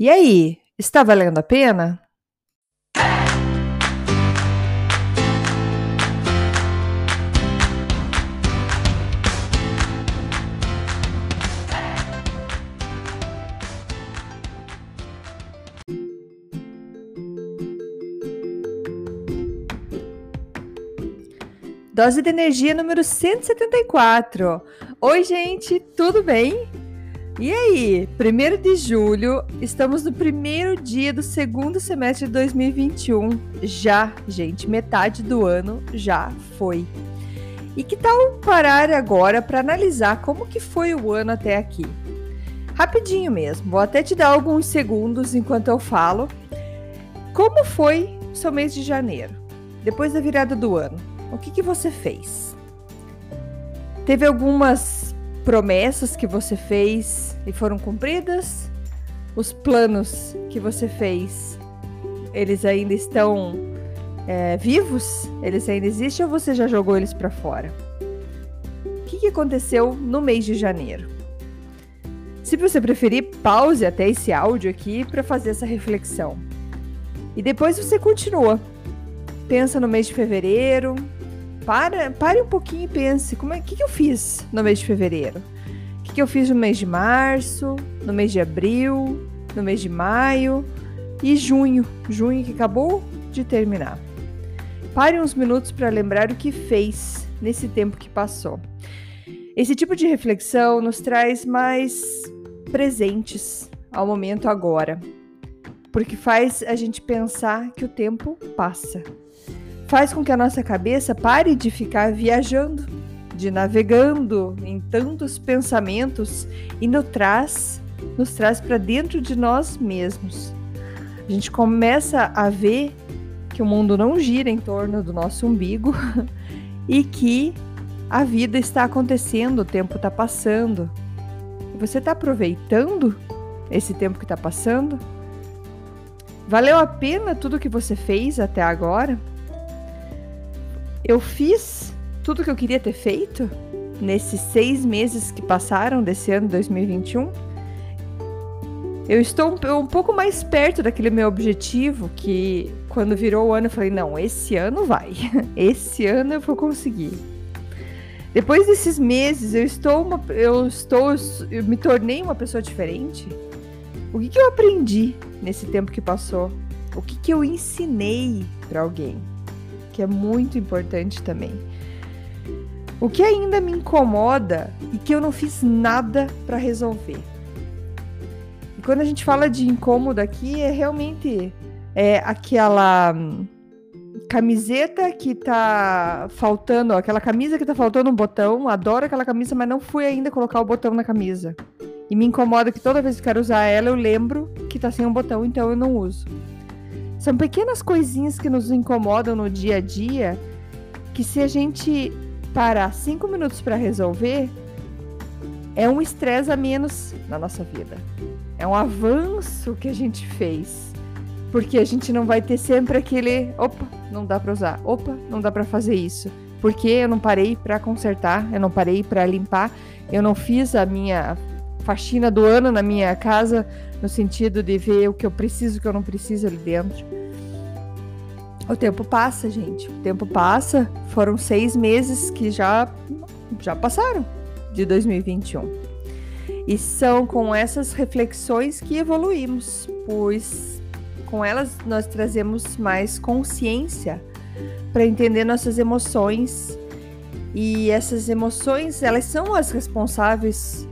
E aí, está valendo a pena? Dose de energia número 174. Oi, gente, tudo bem? E aí, 1 de julho, estamos no primeiro dia do segundo semestre de 2021. Já, gente, metade do ano já foi. E que tal parar agora para analisar como que foi o ano até aqui? Rapidinho mesmo, vou até te dar alguns segundos enquanto eu falo. Como foi seu mês de janeiro? Depois da virada do ano, o que, que você fez? Teve algumas promessas que você fez e foram cumpridas? Os planos que você fez, eles ainda estão é, vivos? Eles ainda existem ou você já jogou eles para fora? O que, que aconteceu no mês de janeiro? Se você preferir, pause até esse áudio aqui para fazer essa reflexão. E depois você continua. Pensa no mês de fevereiro, para, pare um pouquinho e pense, como é que, que eu fiz no mês de fevereiro? O que, que eu fiz no mês de março, no mês de abril, no mês de maio e junho, junho que acabou de terminar. Pare uns minutos para lembrar o que fez nesse tempo que passou. Esse tipo de reflexão nos traz mais presentes ao momento agora, porque faz a gente pensar que o tempo passa faz com que a nossa cabeça pare de ficar viajando, de navegando em tantos pensamentos e nos traz, nos traz para dentro de nós mesmos. A gente começa a ver que o mundo não gira em torno do nosso umbigo e que a vida está acontecendo, o tempo está passando. Você está aproveitando esse tempo que está passando? Valeu a pena tudo que você fez até agora? Eu fiz tudo que eu queria ter feito nesses seis meses que passaram desse ano 2021. Eu estou um, pouco mais perto daquele meu objetivo que quando virou o ano eu falei, não, esse ano vai. Esse ano eu vou conseguir. Depois desses meses, eu estou, uma, eu estou, eu me tornei uma pessoa diferente. O que, que eu aprendi nesse tempo que passou? O que, que eu ensinei para alguém? Que é muito importante também. O que ainda me incomoda e que eu não fiz nada para resolver. E quando a gente fala de incômodo aqui, é realmente é aquela hum, camiseta que tá faltando, aquela camisa que tá faltando um botão. Adoro aquela camisa, mas não fui ainda colocar o botão na camisa. E me incomoda que toda vez que quero usar ela, eu lembro que tá sem um botão, então eu não uso. São pequenas coisinhas que nos incomodam no dia a dia que se a gente parar cinco minutos para resolver, é um estresse a menos na nossa vida. É um avanço que a gente fez. Porque a gente não vai ter sempre aquele, opa, não dá para usar, opa, não dá para fazer isso. Porque eu não parei para consertar, eu não parei para limpar, eu não fiz a minha faxina do ano na minha casa no sentido de ver o que eu preciso, o que eu não preciso ali dentro. O tempo passa, gente. O tempo passa. Foram seis meses que já, já passaram de 2021. E são com essas reflexões que evoluímos, pois com elas nós trazemos mais consciência para entender nossas emoções. E essas emoções, elas são as responsáveis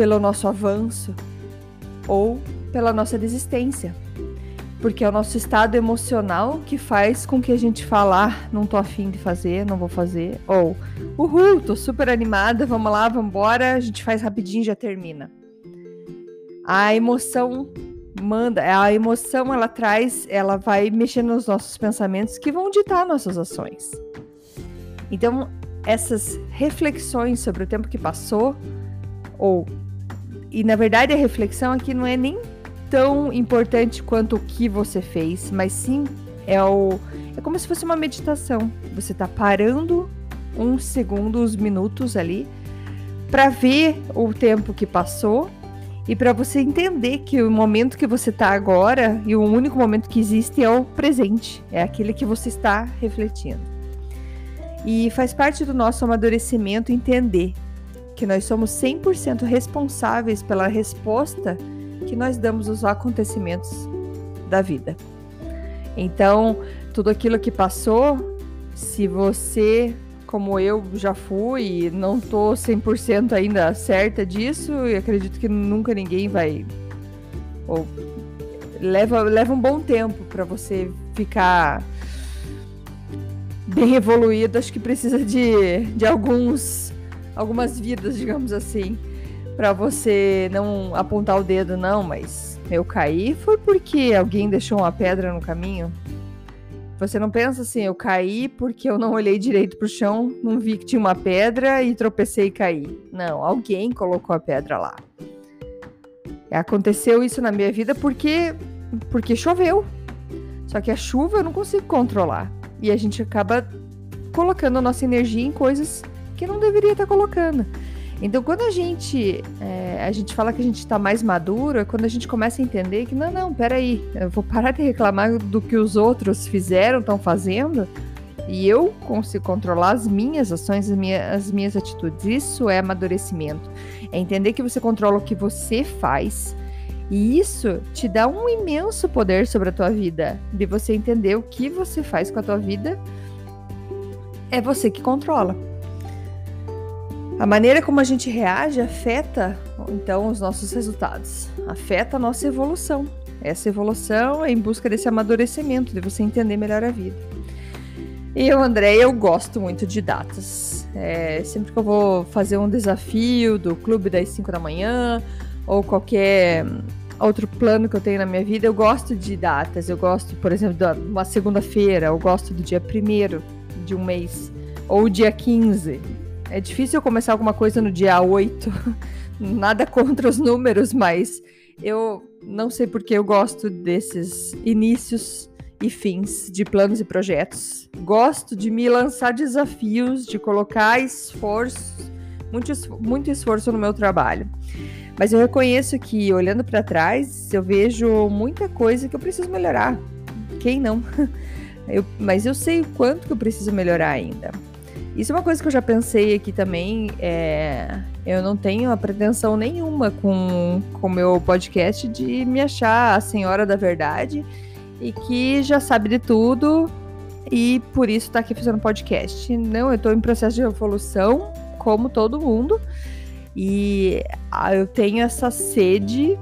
pelo nosso avanço, ou pela nossa desistência. Porque é o nosso estado emocional que faz com que a gente falar, ah, não tô afim de fazer, não vou fazer, ou uhul, tô super animada, vamos lá, vamos embora, a gente faz rapidinho e já termina. A emoção manda, a emoção ela traz, ela vai mexer nos nossos pensamentos que vão ditar nossas ações. Então, essas reflexões sobre o tempo que passou, ou e na verdade a reflexão aqui não é nem tão importante quanto o que você fez, mas sim é o é como se fosse uma meditação. Você está parando uns minutos ali para ver o tempo que passou e para você entender que o momento que você está agora e o único momento que existe é o presente, é aquele que você está refletindo. E faz parte do nosso amadurecimento entender que nós somos 100% responsáveis pela resposta que nós damos aos acontecimentos da vida. Então, tudo aquilo que passou, se você como eu já fui não tô 100% ainda certa disso e acredito que nunca ninguém vai ou leva leva um bom tempo para você ficar bem evoluído, acho que precisa de, de alguns algumas vidas, digamos assim, para você não apontar o dedo não, mas eu caí foi porque alguém deixou uma pedra no caminho. Você não pensa assim, eu caí porque eu não olhei direito pro chão, não vi que tinha uma pedra e tropecei e caí. Não, alguém colocou a pedra lá. Aconteceu isso na minha vida porque porque choveu. Só que a chuva eu não consigo controlar. E a gente acaba colocando a nossa energia em coisas que não deveria estar colocando. Então, quando a gente, é, a gente fala que a gente está mais maduro, é quando a gente começa a entender que, não, não, peraí, eu vou parar de reclamar do que os outros fizeram, estão fazendo, e eu consigo controlar as minhas ações, as minhas, as minhas atitudes. Isso é amadurecimento. É entender que você controla o que você faz, e isso te dá um imenso poder sobre a tua vida, de você entender o que você faz com a tua vida, é você que controla. A maneira como a gente reage afeta, então, os nossos resultados, afeta a nossa evolução. Essa evolução é em busca desse amadurecimento, de você entender melhor a vida. E eu, André, eu gosto muito de datas. É, sempre que eu vou fazer um desafio do clube das 5 da manhã, ou qualquer outro plano que eu tenho na minha vida, eu gosto de datas. Eu gosto, por exemplo, de uma segunda-feira, eu gosto do dia 1 de um mês, ou dia 15 é difícil começar alguma coisa no dia 8. Nada contra os números, mas eu não sei porque eu gosto desses inícios e fins de planos e projetos. Gosto de me lançar desafios, de colocar esforço, muito, muito esforço no meu trabalho. Mas eu reconheço que, olhando para trás, eu vejo muita coisa que eu preciso melhorar. Quem não? Eu, mas eu sei o quanto que eu preciso melhorar ainda. Isso é uma coisa que eu já pensei aqui também. É, eu não tenho a pretensão nenhuma com o meu podcast de me achar a senhora da verdade e que já sabe de tudo e por isso está aqui fazendo podcast. Não, eu estou em processo de evolução, como todo mundo, e ah, eu tenho essa sede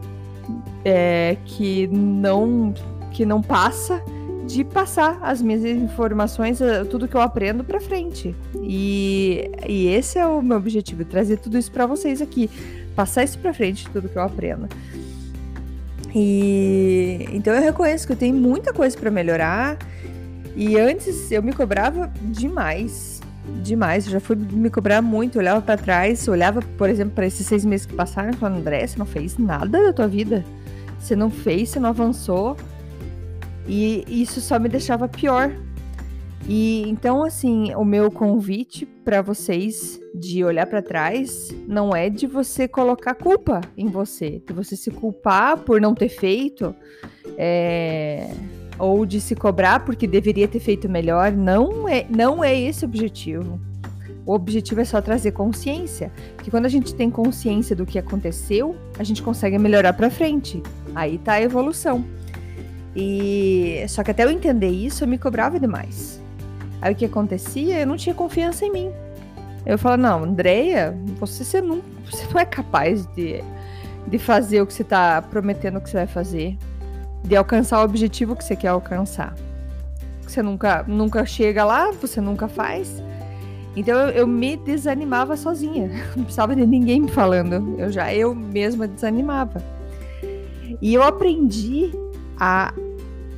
é, que não que não passa de passar as minhas informações, eh, tudo que eu aprendo para frente. E, e esse é o meu objetivo, trazer tudo isso para vocês aqui, passar isso para frente, tudo que eu aprendo. E então eu reconheço que eu tenho muita coisa para melhorar. E antes eu me cobrava demais, demais. Eu já fui me cobrar muito, olhava para trás, olhava, por exemplo, para esses seis meses que passaram, falava, André, você não fez nada da tua vida. Você não fez, você não avançou. E isso só me deixava pior. E então, assim, o meu convite para vocês de olhar para trás não é de você colocar culpa em você, de você se culpar por não ter feito, é, ou de se cobrar porque deveria ter feito melhor. Não é, não é esse o objetivo. O objetivo é só trazer consciência, porque quando a gente tem consciência do que aconteceu, a gente consegue melhorar para frente. Aí tá a evolução. E só que até eu entender isso, eu me cobrava demais. Aí o que acontecia? Eu não tinha confiança em mim. Eu falava, não, Andreia, você, você, não, você não é capaz de, de fazer o que você está prometendo que você vai fazer, de alcançar o objetivo que você quer alcançar. Você nunca, nunca chega lá, você nunca faz. Então eu, eu me desanimava sozinha. Não precisava de ninguém me falando. Eu já eu mesma desanimava. E eu aprendi a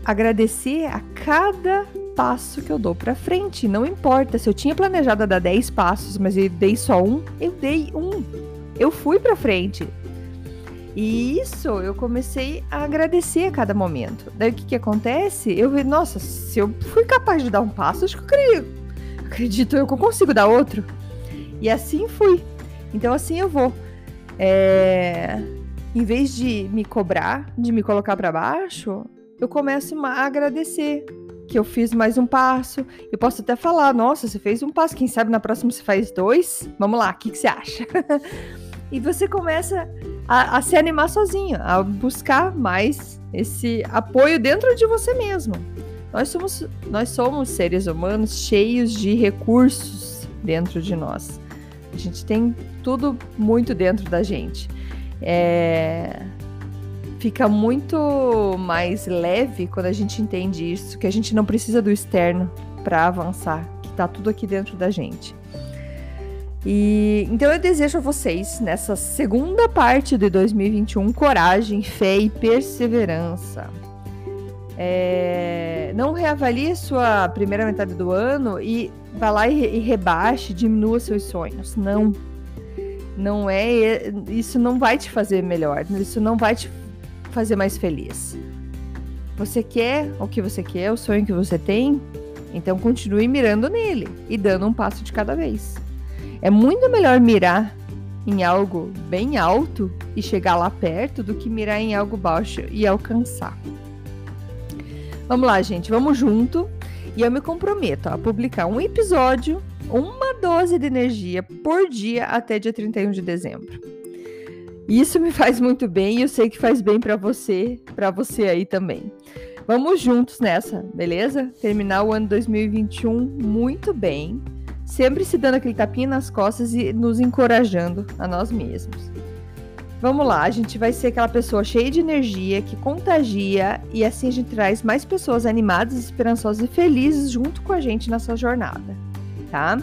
agradecer a cada passo que eu dou para frente. Não importa se eu tinha planejado dar 10 passos, mas eu dei só um, eu dei um. Eu fui para frente. E isso eu comecei a agradecer a cada momento. Daí o que, que acontece? Eu vi, nossa, se eu fui capaz de dar um passo, acho que eu creio, acredito eu que eu consigo dar outro. E assim fui. Então assim eu vou. É... em vez de me cobrar, de me colocar para baixo, eu começo a agradecer que eu fiz mais um passo. Eu posso até falar, nossa, você fez um passo, quem sabe na próxima você faz dois? Vamos lá, o que, que você acha? e você começa a, a se animar sozinho, a buscar mais esse apoio dentro de você mesmo. Nós somos, nós somos seres humanos cheios de recursos dentro de nós. A gente tem tudo muito dentro da gente. É... Fica muito mais leve quando a gente entende isso, que a gente não precisa do externo para avançar, que tá tudo aqui dentro da gente. E então eu desejo a vocês nessa segunda parte de 2021 coragem, fé e perseverança. É, não reavalie sua primeira metade do ano e vá lá e, e rebaixe, diminua seus sonhos. Não. Não é. Isso não vai te fazer melhor. Isso não vai te fazer mais feliz. Você quer o que você quer, o sonho que você tem? Então continue mirando nele e dando um passo de cada vez. É muito melhor mirar em algo bem alto e chegar lá perto do que mirar em algo baixo e alcançar. Vamos lá, gente, vamos junto. E eu me comprometo a publicar um episódio, uma dose de energia por dia até dia 31 de dezembro. Isso me faz muito bem e eu sei que faz bem para você, para você aí também. Vamos juntos nessa, beleza? Terminar o ano 2021 muito bem, sempre se dando aquele tapinha nas costas e nos encorajando a nós mesmos. Vamos lá, a gente vai ser aquela pessoa cheia de energia, que contagia e assim a gente traz mais pessoas animadas, esperançosas e felizes junto com a gente nessa jornada, tá?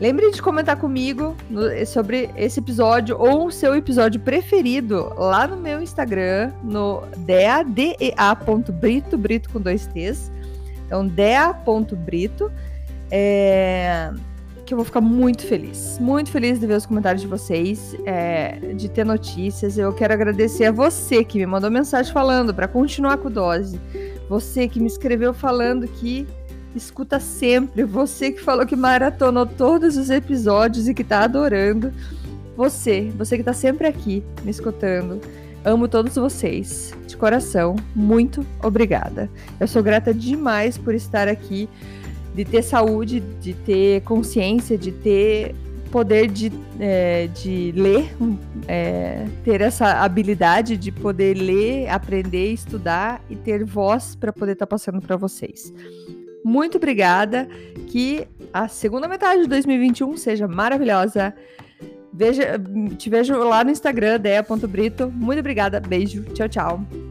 Lembre de comentar comigo no, sobre esse episódio ou o seu episódio preferido lá no meu Instagram, no dea.brito, brito com dois T's. Então, dea.brito. É, que eu vou ficar muito feliz. Muito feliz de ver os comentários de vocês, é, de ter notícias. Eu quero agradecer a você que me mandou mensagem falando para continuar com o Dose. Você que me escreveu falando que escuta sempre. Você que falou que maratonou todos os episódios e que tá adorando. Você, você que tá sempre aqui me escutando. Amo todos vocês, de coração. Muito obrigada. Eu sou grata demais por estar aqui de ter saúde, de ter consciência, de ter poder de, é, de ler, é, ter essa habilidade de poder ler, aprender, estudar e ter voz para poder estar tá passando para vocês. Muito obrigada, que a segunda metade de 2021 seja maravilhosa. Veja, te vejo lá no Instagram, dea.brito. Muito obrigada, beijo, tchau, tchau.